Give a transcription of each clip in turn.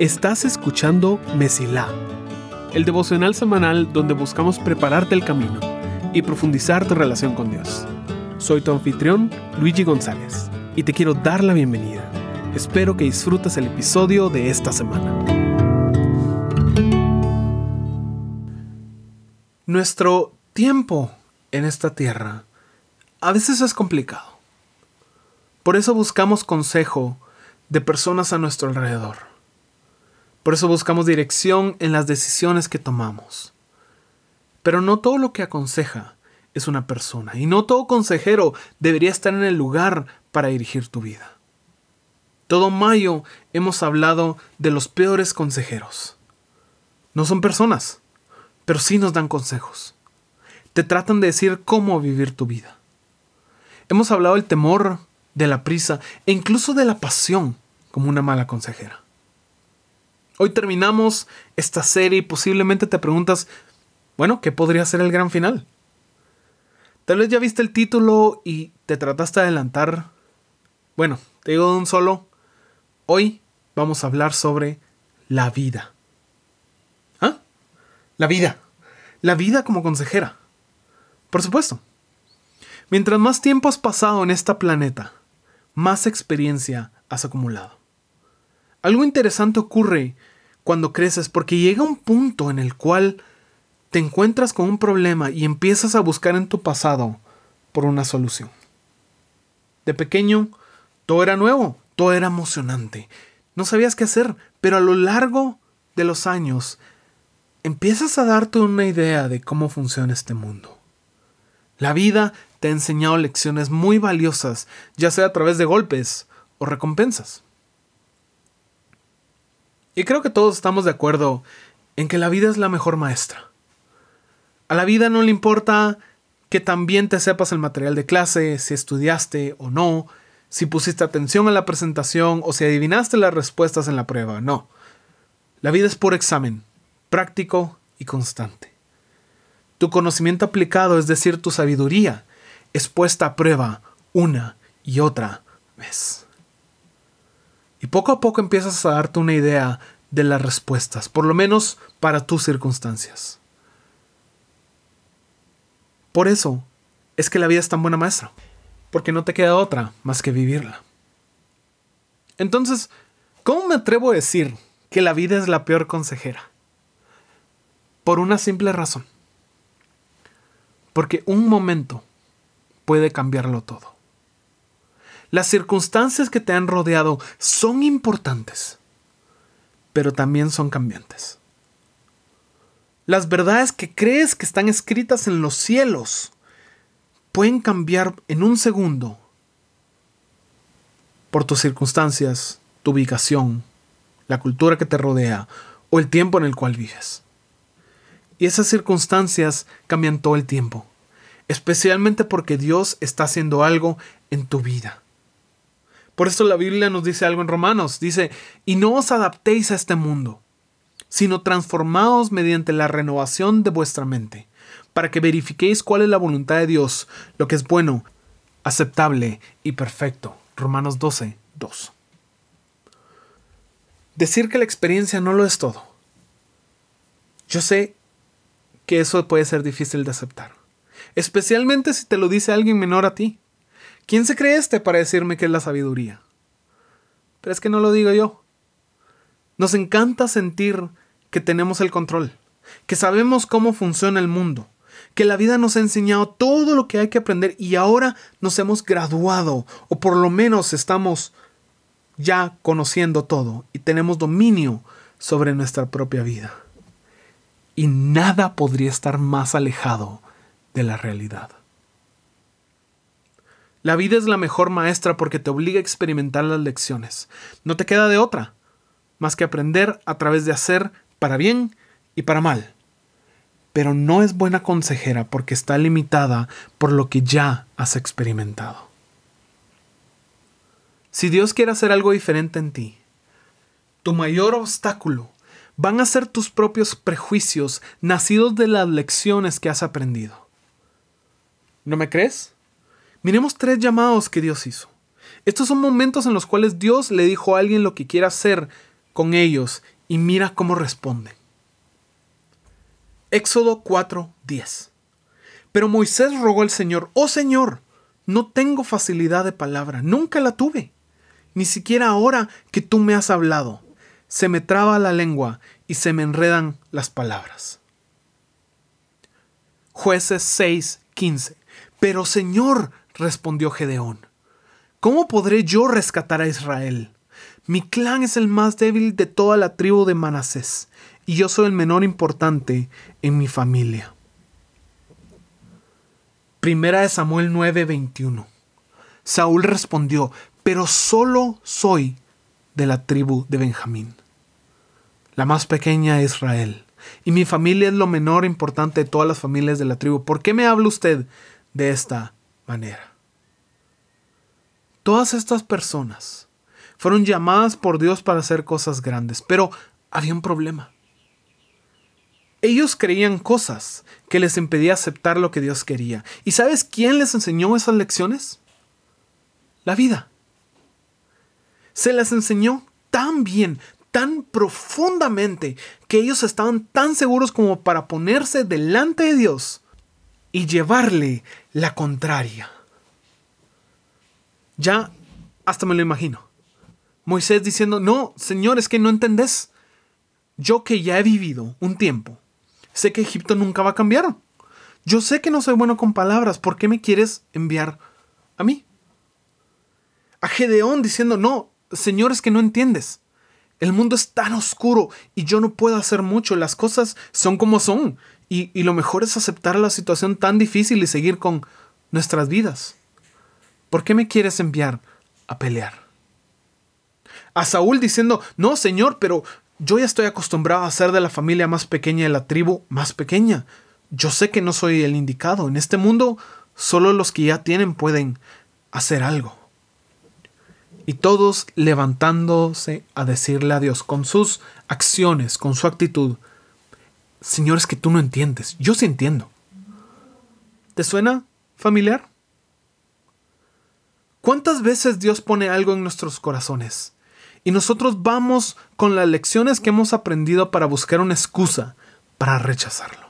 Estás escuchando Mesilá, el devocional semanal donde buscamos prepararte el camino y profundizar tu relación con Dios. Soy tu anfitrión, Luigi González, y te quiero dar la bienvenida. Espero que disfrutes el episodio de esta semana. Nuestro tiempo en esta tierra a veces es complicado. Por eso buscamos consejo de personas a nuestro alrededor. Por eso buscamos dirección en las decisiones que tomamos. Pero no todo lo que aconseja es una persona y no todo consejero debería estar en el lugar para dirigir tu vida. Todo mayo hemos hablado de los peores consejeros. No son personas, pero sí nos dan consejos. Te tratan de decir cómo vivir tu vida. Hemos hablado del temor, de la prisa e incluso de la pasión como una mala consejera. Hoy terminamos esta serie y posiblemente te preguntas, bueno, ¿qué podría ser el gran final? Tal vez ya viste el título y te trataste de adelantar. Bueno, te digo de un solo, hoy vamos a hablar sobre la vida. ¿Ah? La vida. La vida como consejera. Por supuesto. Mientras más tiempo has pasado en este planeta, más experiencia has acumulado. Algo interesante ocurre cuando creces porque llega un punto en el cual te encuentras con un problema y empiezas a buscar en tu pasado por una solución. De pequeño, todo era nuevo, todo era emocionante. No sabías qué hacer, pero a lo largo de los años empiezas a darte una idea de cómo funciona este mundo. La vida te ha enseñado lecciones muy valiosas, ya sea a través de golpes o recompensas. Y creo que todos estamos de acuerdo en que la vida es la mejor maestra. A la vida no le importa que también te sepas el material de clase, si estudiaste o no, si pusiste atención a la presentación o si adivinaste las respuestas en la prueba. No. La vida es por examen, práctico y constante. Tu conocimiento aplicado, es decir, tu sabiduría, es puesta a prueba una y otra vez. Y poco a poco empiezas a darte una idea de las respuestas, por lo menos para tus circunstancias. Por eso es que la vida es tan buena maestra, porque no te queda otra más que vivirla. Entonces, ¿cómo me atrevo a decir que la vida es la peor consejera? Por una simple razón. Porque un momento puede cambiarlo todo. Las circunstancias que te han rodeado son importantes, pero también son cambiantes. Las verdades que crees que están escritas en los cielos pueden cambiar en un segundo por tus circunstancias, tu ubicación, la cultura que te rodea o el tiempo en el cual vives. Y esas circunstancias cambian todo el tiempo, especialmente porque Dios está haciendo algo en tu vida. Por eso la Biblia nos dice algo en Romanos. Dice, y no os adaptéis a este mundo, sino transformaos mediante la renovación de vuestra mente, para que verifiquéis cuál es la voluntad de Dios, lo que es bueno, aceptable y perfecto. Romanos 12, 2. Decir que la experiencia no lo es todo. Yo sé que eso puede ser difícil de aceptar, especialmente si te lo dice alguien menor a ti. ¿Quién se cree este para decirme que es la sabiduría? Pero es que no lo digo yo. Nos encanta sentir que tenemos el control, que sabemos cómo funciona el mundo, que la vida nos ha enseñado todo lo que hay que aprender y ahora nos hemos graduado o por lo menos estamos ya conociendo todo y tenemos dominio sobre nuestra propia vida. Y nada podría estar más alejado de la realidad. La vida es la mejor maestra porque te obliga a experimentar las lecciones. No te queda de otra, más que aprender a través de hacer para bien y para mal. Pero no es buena consejera porque está limitada por lo que ya has experimentado. Si Dios quiere hacer algo diferente en ti, tu mayor obstáculo van a ser tus propios prejuicios nacidos de las lecciones que has aprendido. ¿No me crees? Miremos tres llamados que Dios hizo. Estos son momentos en los cuales Dios le dijo a alguien lo que quiere hacer con ellos y mira cómo responde. Éxodo 4:10. Pero Moisés rogó al Señor, oh Señor, no tengo facilidad de palabra, nunca la tuve, ni siquiera ahora que tú me has hablado. Se me traba la lengua y se me enredan las palabras. Jueces 6:15. Pero Señor, respondió Gedeón, ¿cómo podré yo rescatar a Israel? Mi clan es el más débil de toda la tribu de Manasés, y yo soy el menor importante en mi familia. Primera de Samuel 9:21. Saúl respondió, pero solo soy de la tribu de Benjamín, la más pequeña de Israel, y mi familia es lo menor importante de todas las familias de la tribu. ¿Por qué me habla usted de esta manera? Todas estas personas fueron llamadas por Dios para hacer cosas grandes, pero había un problema. Ellos creían cosas que les impedía aceptar lo que Dios quería. ¿Y sabes quién les enseñó esas lecciones? La vida. Se las enseñó tan bien, tan profundamente, que ellos estaban tan seguros como para ponerse delante de Dios y llevarle la contraria. Ya hasta me lo imagino. Moisés diciendo, no, Señor, es que no entendés. Yo que ya he vivido un tiempo Sé que Egipto nunca va a cambiar. Yo sé que no soy bueno con palabras. ¿Por qué me quieres enviar a mí? A Gedeón diciendo, no, señores que no entiendes. El mundo es tan oscuro y yo no puedo hacer mucho. Las cosas son como son. Y, lo mejor es aceptar la situación tan difícil y seguir con nuestras vidas. ¿Por qué me quieres enviar a pelear? A Saúl diciendo, no, Señor, pero yo ya estoy acostumbrado a ser de la familia más pequeña de la tribu más pequeña. Yo sé que no soy el indicado. En este mundo solo los que ya tienen pueden hacer algo. Y todos levantándose a decirle a Dios con sus acciones, con su actitud, Señores que tú no entiendes, yo sí entiendo. ¿Te suena familiar? ¿Cuántas veces Dios pone algo en nuestros corazones? Y nosotros vamos con las lecciones que hemos aprendido para buscar una excusa para rechazarlo.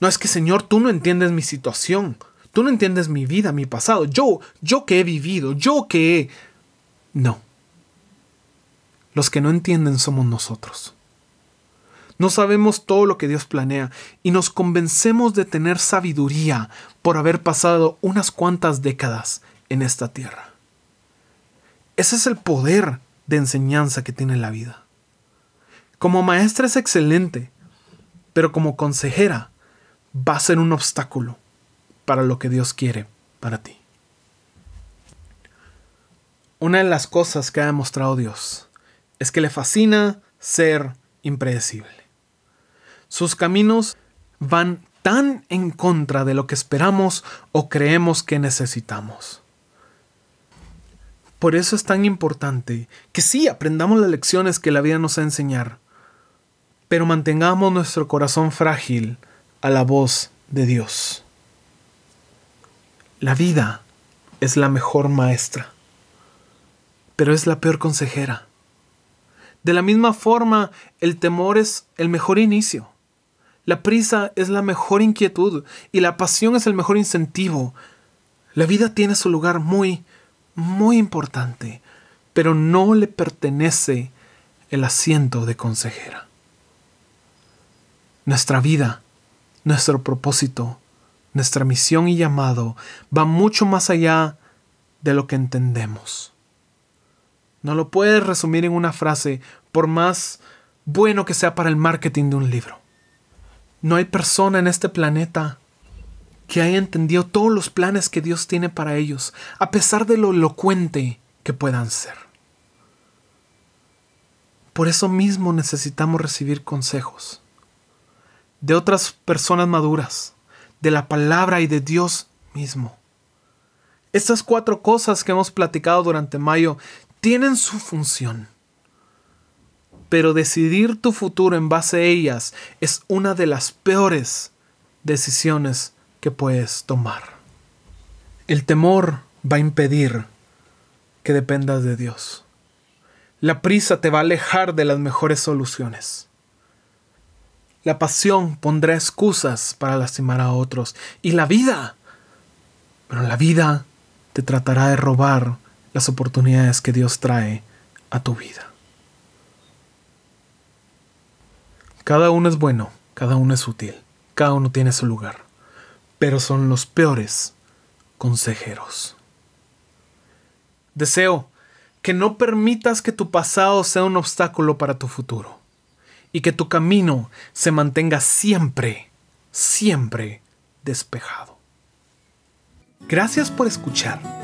No es que Señor, tú no entiendes mi situación, tú no entiendes mi vida, mi pasado, yo, yo que he vivido, yo que he... No. Los que no entienden somos nosotros. No sabemos todo lo que Dios planea y nos convencemos de tener sabiduría por haber pasado unas cuantas décadas en esta tierra. Ese es el poder de enseñanza que tiene la vida. Como maestra es excelente, pero como consejera va a ser un obstáculo para lo que Dios quiere para ti. Una de las cosas que ha demostrado Dios es que le fascina ser impredecible. Sus caminos van tan en contra de lo que esperamos o creemos que necesitamos. Por eso es tan importante que sí aprendamos las lecciones que la vida nos va a enseñar, pero mantengamos nuestro corazón frágil a la voz de Dios. La vida es la mejor maestra, pero es la peor consejera. De la misma forma, el temor es el mejor inicio. La prisa es la mejor inquietud y la pasión es el mejor incentivo. La vida tiene su lugar muy, muy importante, pero no le pertenece el asiento de consejera. Nuestra vida, nuestro propósito, nuestra misión y llamado va mucho más allá de lo que entendemos. No lo puedes resumir en una frase, por más bueno que sea para el marketing de un libro. No hay persona en este planeta que haya entendido todos los planes que Dios tiene para ellos, a pesar de lo elocuente que puedan ser. Por eso mismo necesitamos recibir consejos de otras personas maduras, de la palabra y de Dios mismo. Estas cuatro cosas que hemos platicado durante mayo tienen su función. Pero decidir tu futuro en base a ellas es una de las peores decisiones que puedes tomar. El temor va a impedir que dependas de Dios. La prisa te va a alejar de las mejores soluciones. La pasión pondrá excusas para lastimar a otros. Y la vida. Pero la vida te tratará de robar las oportunidades que Dios trae a tu vida. Cada uno es bueno, cada uno es útil, cada uno tiene su lugar, pero son los peores consejeros. Deseo que no permitas que tu pasado sea un obstáculo para tu futuro y que tu camino se mantenga siempre, siempre despejado. Gracias por escuchar.